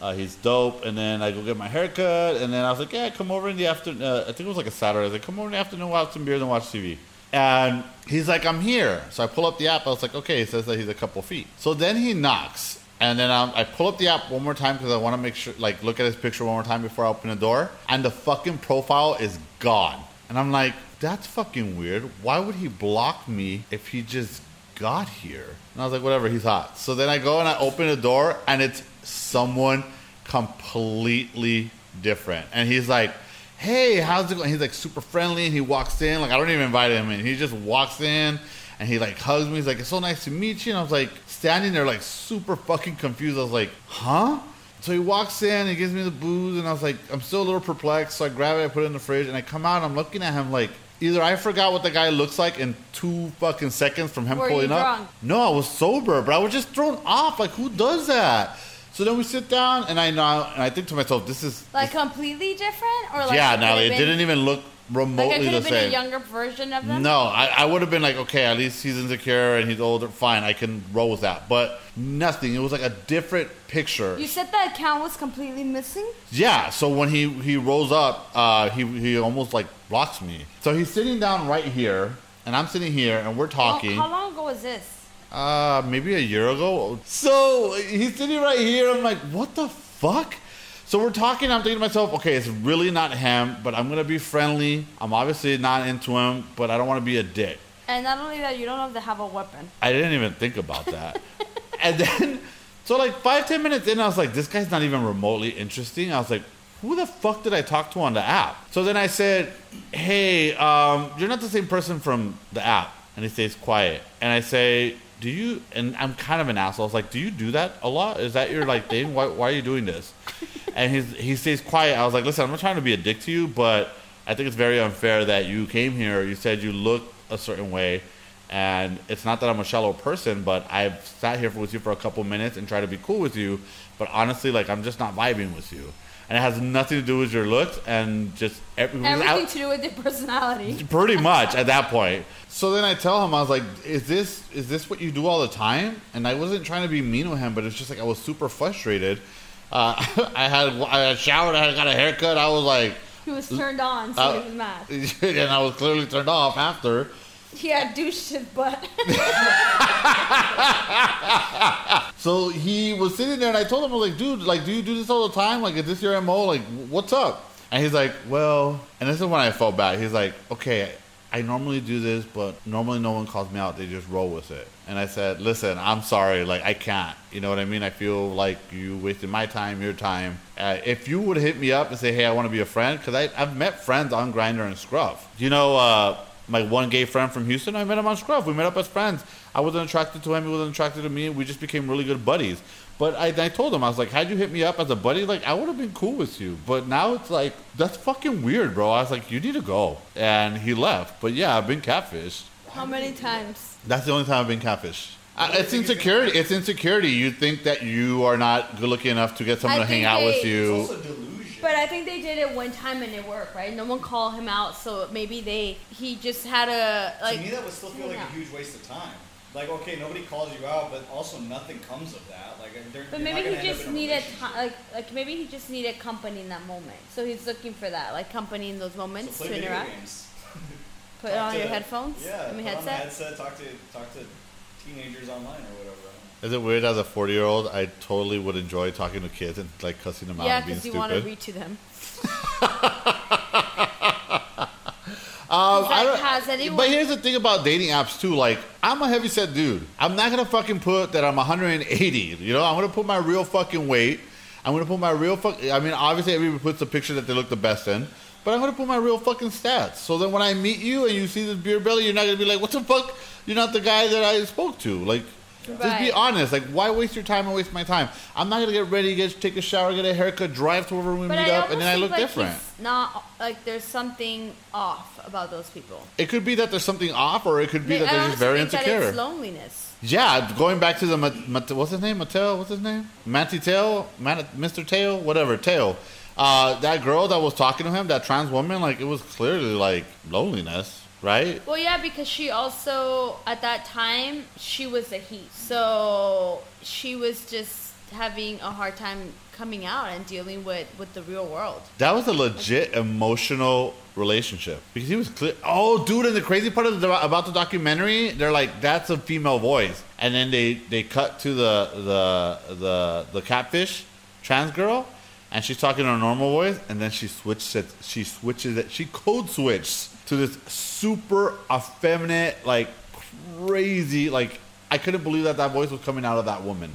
B: Uh, he's dope. And then I go get my haircut, and then I was like, "Yeah, come over in the afternoon." Uh, I think it was like a Saturday. I was like, "Come over in the afternoon, we'll have some beers and watch TV." And he's like, "I'm here." So I pull up the app. I was like, "Okay." It says that he's a couple feet. So then he knocks. And then I pull up the app one more time because I want to make sure, like, look at his picture one more time before I open the door. And the fucking profile is gone. And I'm like, that's fucking weird. Why would he block me if he just got here? And I was like, whatever, he's hot. So then I go and I open the door, and it's someone completely different. And he's like, hey, how's it going? He's like super friendly, and he walks in. Like, I don't even invite him in. He just walks in. And he like hugs me. He's like, "It's so nice to meet you." And I was like, standing there like super fucking confused. I was like, "Huh?" So he walks in, he gives me the booze, and I was like, I'm still a little perplexed. So I grab it, I put it in the fridge, and I come out, and I'm looking at him like, either I forgot what the guy looks like in two fucking seconds from him
A: Were you
B: pulling up.
A: drunk?
B: No, I was sober, but I was just thrown off. Like, who does that? So then we sit down, and I know, and I think to myself, this is
A: Like completely different, or like
B: yeah, Natalie. It
A: been-
B: didn't even look
A: Like
B: remotely
A: could
B: the
A: have been
B: same.
A: a younger version of them.
B: No, I, I would have been like, okay, at least he's insecure and he's older. Fine, I can roll with that. But nothing. It was like a different picture.
A: You said the account was completely missing.
B: Yeah. So when he he rolls up, uh, he he almost like blocks me. So he's sitting down right here, and I'm sitting here, and we're talking.
A: How, how long ago was this?
B: Uh, maybe a year ago. So he's sitting right here. I'm like, what the fuck? So we're talking. I'm thinking to myself, okay, it's really not him, but I'm gonna be friendly. I'm obviously not into him, but I don't want to be a dick.
A: And not only that, you don't have to have a weapon.
B: I didn't even think about that. and then, so like five, ten minutes in, I was like, this guy's not even remotely interesting. I was like, who the fuck did I talk to on the app? So then I said, hey, um, you're not the same person from the app. And he stays quiet. And I say, do you, and I'm kind of an asshole. I was like, do you do that a lot? Is that your like thing? Why, why are you doing this? And he's, he stays quiet. I was like, listen, I'm not trying to be a dick to you, but I think it's very unfair that you came here. You said you look a certain way. And it's not that I'm a shallow person, but I've sat here with you for a couple minutes and tried to be cool with you. But honestly, like I'm just not vibing with you, and it has nothing to do with your looks and just every,
A: Everything to do with your personality.
B: pretty much at that point. So then I tell him, I was like, "Is this is this what you do all the time?" And I wasn't trying to be mean with him, but it's just like I was super frustrated. Uh, I had I had showered, I got a haircut. I was like,
A: He was turned on, so
B: uh,
A: he was mad.
B: and I was clearly turned off after.
A: He had douched his butt.
B: So he was sitting there, and I told him, I was like, dude, like, do you do this all the time? Like, is this your MO? Like, what's up? And he's like, well, and this is when I felt bad. He's like, okay, I normally do this, but normally no one calls me out. They just roll with it. And I said, listen, I'm sorry. Like, I can't. You know what I mean? I feel like you wasted my time, your time. Uh, if you would hit me up and say, hey, I want to be a friend, because I've met friends on Grindr and Scruff. You know, uh, my one gay friend from Houston, I met him on Scruff. We met up as friends. I wasn't attracted to him. He wasn't attracted to me. We just became really good buddies. But I, I told him, I was like, had you hit me up as a buddy, like, I would have been cool with you. But now it's like, that's fucking weird, bro. I was like, you need to go. And he left. But yeah, I've been catfished.
A: How many times?
B: That's the only time I've been catfished. Uh, it's insecurity. It's insecurity. You think that you are not good looking enough to get someone
A: I
B: to hang
A: think
B: out with
A: they-
C: It's
B: you.
A: But I think they did it one time and it worked, right? No one called him out, so maybe they he just had a like.
C: to me, that would still feel like
A: Yeah.
C: a huge waste of time. Like, okay, nobody calls you out, but also nothing comes of that. Like, they're,
A: But maybe he just needed like like maybe he just needed company in that moment. So he's looking for that like company in those
C: So
A: moments
C: play
A: to interact. Put
C: Talk
A: on your headphones.
C: Yeah,
A: I mean
C: put on the
A: headset.
C: headset. Talk to talk to teenagers online or whatever.
B: Is it weird as a 40 year old? I totally would enjoy talking to kids and like cussing them out
A: Yeah,
B: and being
A: because you
B: stupid.
A: want to read to them.
B: Um, I don't-
A: has anyone-
B: But here's the thing about dating apps too. Like, I'm a heavy set dude. I'm not gonna fucking put that I'm 180. You know, I'm gonna put my real fucking weight. I'm gonna put my real fuck. I mean, obviously everybody puts the picture that they look the best in, but I'm gonna put my real fucking stats. So then when I meet you and you see this beer belly, you're not gonna be like, "What the fuck? You're not the guy that I spoke to." Like. Just be honest. Like, why waste your time and waste my time? I'm not gonna get ready, get take a shower, get a haircut, drive to wherever we
A: But
B: meet
A: I
B: up, and then I look
A: like,
B: different.
A: Not like there's something off about those people.
B: It could be that there's something off, or it could be
A: I
B: that they're just very
A: think that
B: insecure.
A: it's loneliness.
B: Yeah, going back to the what's his name? Mattel, What's his name? Matty Tail, Mr. Tail, whatever Tail. Uh, that girl that was talking to him, that trans woman, like it was clearly like loneliness, right?
A: Well, yeah, because she also at that time she was a he, so she was just having a hard time coming out and dealing with with the real world.
B: That was a legit emotional relationship because he was clear. Oh, dude! And the crazy part of the, about the documentary, they're like, "That's a female voice," and then they they cut to the the the the catfish trans girl, and she's talking in her normal voice, and then she switches it. She switches it. She code switches to this super effeminate, like crazy, like I couldn't believe that that voice was coming out of that woman.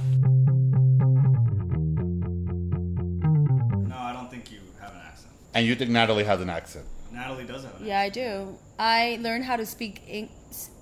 C: No, I don't think you have an accent.
B: And you think Natalie has an accent?
C: Natalie does have an
A: Yeah, I do. I learned how to speak. Eng-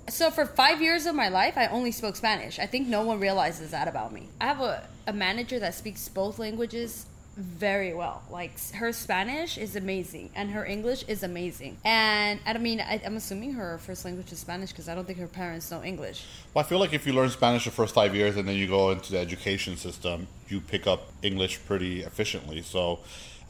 A: so for five years of my life, I only spoke Spanish. I think no one realizes that about me. I have a, a manager that speaks both languages very well. Like her Spanish is amazing, and her English is amazing. And I mean, I, I'm assuming her first language is Spanish because I don't think her parents know English.
B: Well, I feel like if you learn Spanish the first five years and then you go into the education system, you pick up English pretty efficiently. So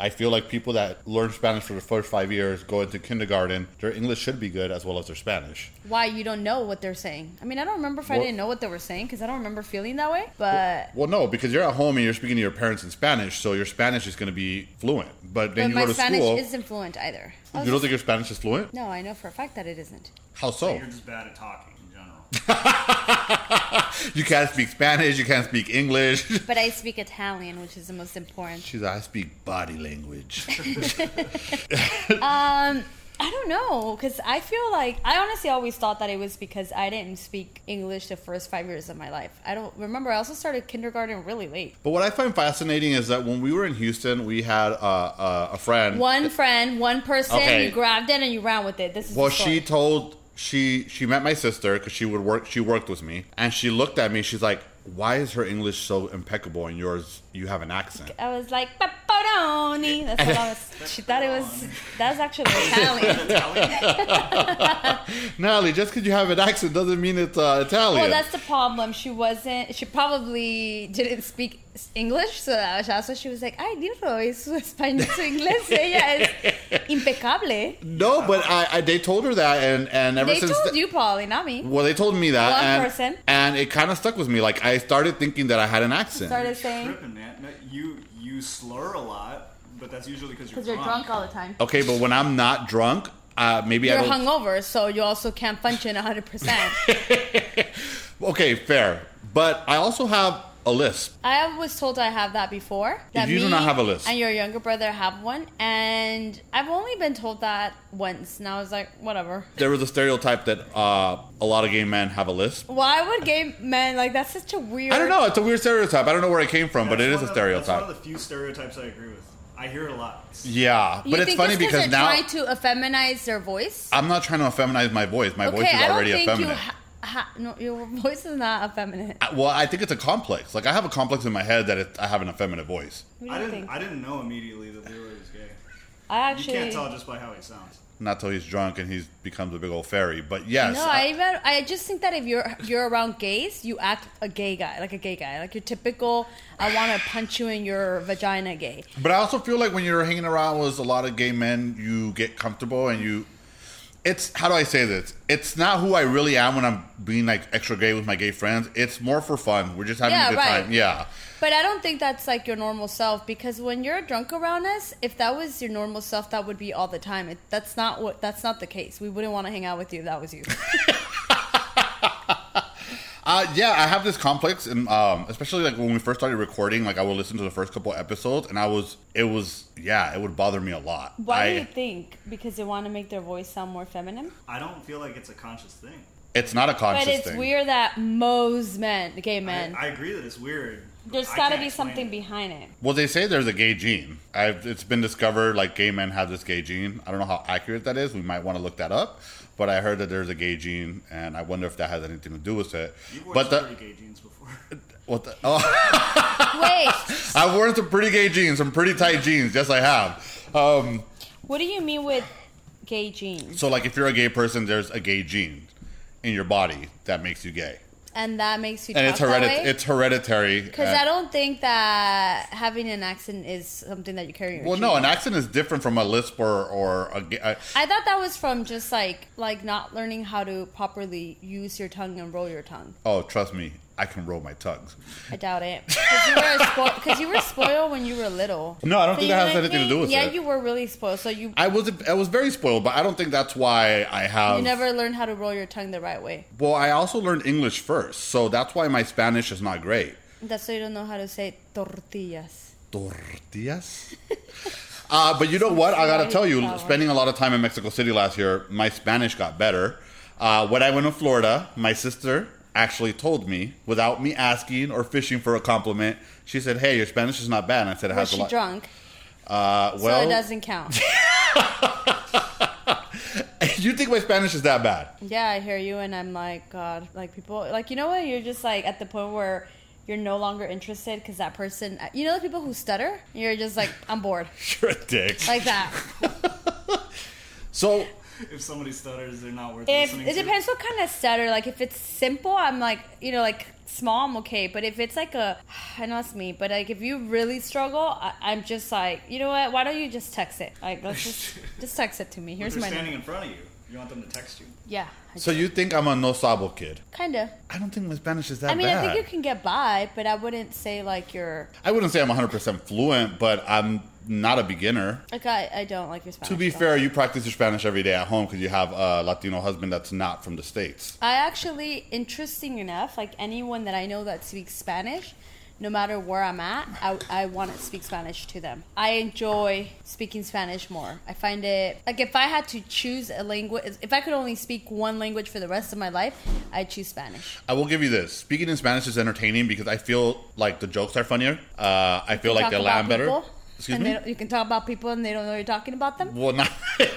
B: I feel like people that learn Spanish for the first five years go into kindergarten, their English should be good as well as their Spanish.
A: Why you don't know what they're saying? I mean, I don't remember if I didn't know what they were saying because I don't remember feeling that way. But
B: Well, no, because you're at home and you're speaking to your parents in Spanish, so your Spanish is going to be fluent. But then
A: but
B: you go to
A: Spanish
B: school.
A: isn't fluent either.
B: You don't
A: just-
B: think your Spanish is fluent?
A: no, I know for a fact that it isn't.
B: How so?
C: You're just bad at talking in general.
B: You can't speak Spanish, you can't speak English.
A: But I speak Italian, which is the most important.
B: She's like, I speak body language.
A: Um, I don't know because I feel like I honestly always thought that it was because I didn't speak English the first five years of my life. I don't remember. I also started kindergarten really late.
B: But what I find fascinating is that when we were in Houston, we had uh, uh, a friend.
A: One friend, one person,
B: Okay.
A: you grabbed it and you ran with it. This is
B: Well, she told she she met my sister because she would work. She worked with me, and she looked at me. She's like, "Why is her English so impeccable and yours you have an accent?"
A: I was like, pepperoni. That's what I was. She thought it was. that's actually Italian.
B: Natalie, just because you have an accent doesn't mean it's uh, Italian.
A: Well, that's the problem. She wasn't. She probably didn't speak English, so that's why she was like, "Ay, Dilo, y su español, su inglés, ella es impecable."
B: no, but I, I they told her that, and and ever
A: They
B: since
A: told
B: th-
A: you, Polly, not me.
B: well, they told me that,
A: One
B: and,
A: person.
B: and it kind of stuck with me. Like I started thinking that I had an accent.
A: Started saying
C: Tripping, man. No, You you slur a lot, but that's usually because you're,
A: because you're drunk all the time.
B: Okay, but when I'm not drunk, uh, maybe
A: You're
B: I don't.
A: hungover, so you also can't function 100. percent
B: Okay, fair. But I also have a lisp.
A: I was told I have that before. That
B: You do not have a lisp.
A: And your younger brother have one, and I've only been told that once, and I was like, whatever.
B: There was a stereotype that uh, a lot of gay men have a lisp.
A: Why would gay men like that's such a weird?
B: I don't know. It's a weird stereotype. I don't know where it came from, but it is a stereotype.
C: That's one
B: stereotype.
C: of the few stereotypes I agree with. I hear it a lot.
B: Yeah,
A: You
B: but it's funny
A: it's
B: because
A: they're
B: now
A: trying to effeminize their voice.
B: I'm not trying to effeminize my voice. My voice is
A: I don't
B: already
A: think you.
B: effeminate.
A: Ha- ha- no, your voice is not effeminate.
B: I- well, I think it's a complex. Like I have a complex in my head that it, I have an effeminate voice.
C: I didn't
A: think?
C: I didn't know immediately that Leroy was gay.
A: I actually You
C: can't tell just by how he sounds.
B: Not till he's drunk and he becomes a big old fairy. But yes,
A: No, I even I just think that if you're you're around gays, you act a gay guy, like a gay guy, like your typical. I want to punch you in your vagina, gay.
B: But I also feel like when you're hanging around with a lot of gay men, you get comfortable and you. It's how do I say this? It's not who I really am when I'm being like extra gay with my gay friends. It's more for fun. We're just having
A: Yeah,
B: a good
A: right.
B: time. Yeah.
A: But I don't think that's like your normal self because when you're drunk around us, if that was your normal self, that would be all the time. It, that's not what. That's not the case. We wouldn't want to hang out with you if that was you.
B: Uh, yeah, I have this complex, and um, especially like when we first started recording, like I would listen to the first couple episodes, and I was, it was, yeah, it would bother me a lot.
A: Why
B: I,
A: do you think? Because they want to make their voice sound more feminine.
C: I don't feel like it's a conscious thing.
B: It's not a conscious thing.
A: But it's
B: thing.
A: weird that most men, gay men,
C: I agree that it's weird.
A: There's got to be something
C: it.
A: behind it.
B: Well, they say there's a gay gene. I've, it's been discovered like gay men have this gay gene. I don't know how accurate that is. We might want to look that up. But I heard that there's a gay gene, and I wonder if that has anything to do with it.
C: You've worn
B: But
C: some
B: the
C: pretty gay jeans before.
B: what the? Oh,
A: Wait,
B: I've worn some pretty gay jeans, some pretty tight jeans. Yes, I have. Um,
A: what do you mean with gay genes?
B: so, like, if you're a gay person, there's a gay gene in your body that makes you gay,
A: And that makes you
B: and it's hereditary. It's hereditary.
A: Because
B: and- uh,
A: I don't think that having an accent is something that you carry. your
B: Well, no, an accent is different from a lisp or or a.
A: thought that was from just like like not learning how to properly use your tongue and roll your tongue.
B: oh, trust me, I can roll my tongues.
A: I doubt it because you you were spoiled when you were little.
B: No, I don't
A: So
B: think that has anything to do with
A: yeah,
B: it.
A: Yeah, you were really spoiled. So you
B: I was I was very spoiled, but I don't think that's why I have.
A: you never learned how to roll your tongue the right way.
B: Well, I also learned English first, so that's why my Spanish is not great.
A: That's why you don't know how to say tortillas.
B: Tortillas. uh, but you know what? I gotta tell you, spending a lot of time in Mexico City last year, my Spanish got better. Uh, when I went to Florida, my sister actually told me, without me asking or fishing for a compliment, she said, "Hey, your Spanish is not bad." And I said, "It
A: Was
B: has a
A: she
B: lot."
A: drunk?
B: Uh,
A: so
B: well,
A: it doesn't count.
B: you think my Spanish is that bad?
A: Yeah, I hear you, and I'm like, God, like people, like you know what? You're just like at the point where you're no longer interested because that person, you know, the people who stutter, you're just like, I'm bored,
B: You're a dick.
A: like that.
B: so
C: If somebody stutters, they're not worth
A: if
C: listening
A: it
C: to.
A: depends what kind of stutter. Like if it's simple, I'm like, you know, like small, I'm okay. But if it's like a, I know it's me, but like if you really struggle, I, I'm just like, you know what? Why don't you just text it? Like let's just just text it to me.
C: But
A: Here's
C: they're
A: my
C: standing
A: number.
C: in front of you. You want them to text you.
A: Yeah. I
B: so
A: do.
B: you think I'm a no sabo kid?
A: kinda.
B: I don't think my Spanish is that
A: I mean,
B: bad.
A: I think you can get by, but I wouldn't say like you're
B: I wouldn't say I'm 100% fluent, but I'm not a beginner.
A: like I, I don't like your Spanish.
B: To be fair, you practice your Spanish every day at home because you have a Latino husband that's not from the States.
A: I actually, interesting enough, like anyone that I know that speaks Spanish, no matter where I'm at, I, I want to speak Spanish to them. I enjoy speaking Spanish more. I find it, like, if I had to choose a language, if I could only speak one language for the rest of my life, I'd choose Spanish.
B: I will give you this. Speaking in Spanish is entertaining because I feel like the jokes are funnier. Uh, I feel like they land better.
A: people,
B: Excuse
A: and
B: me?
A: You can talk about people and they don't know you're talking about them.
B: Well, not.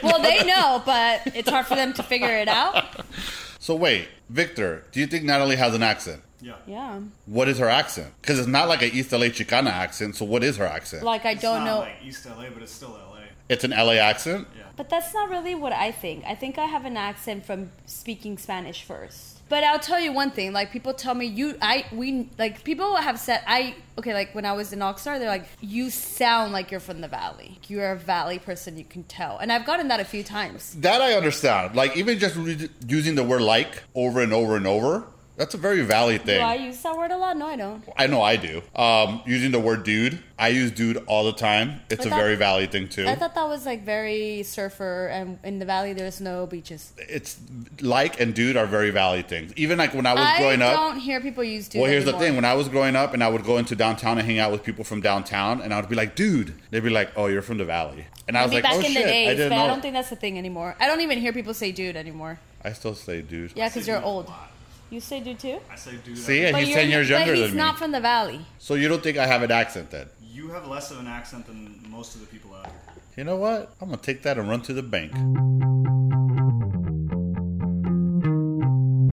A: Well, they know, but it's hard for them to figure it out.
B: so wait, Victor, do you think Natalie has an accent?
C: Yeah.
A: Yeah.
B: What is her accent? Because it's not like an East LA Chicana accent. So what is her accent?
A: Like, I
C: It's
A: don't
C: not
A: know.
C: like East LA, but it's still LA.
B: it's an LA accent.
C: Yeah.
A: But that's not really what I think. I think I have an accent from speaking Spanish first. But I'll tell you one thing. Like people tell me you, I, we, like people have said I. Okay, like when I was in Oxnard, they're like, you sound like you're from the valley. You're a valley person. You can tell. And I've gotten that a few times.
B: That I understand. Like even just re- using the word like over and over and over. That's a very valley thing.
A: Do I use that word a lot? No, I don't.
B: I know I do. Um, using the word dude, I use dude all the time. It's a very valley thing too.
A: I thought that was like very surfer, and in the valley there's no beaches.
B: it's like and dude are very valley things. Even like when I was
A: I
B: growing up.
A: I don't hear people use dude.
B: Well, here's the thing. When I was growing up and I would go into downtown and hang out with people from downtown, and I would be like, dude. They'd be like, oh, you're from the valley. And I was like,
A: back
B: oh,
A: in
B: shit.
A: the
B: I didn't
A: but
B: know.
A: I don't think that's the thing anymore. I don't even hear people say dude anymore.
B: I still say dude.
A: Yeah, because you're old.
C: Lot.
A: You say do too?
C: I say dude.
B: See,
C: every-
B: and he's
A: you're-
B: 10 years
A: but
B: younger
A: he's
B: than
A: not from the valley.
B: So you don't think I have an accent then?
C: You have less of an accent than most of the people out here.
B: You know what? I'm going to take that and run to the bank.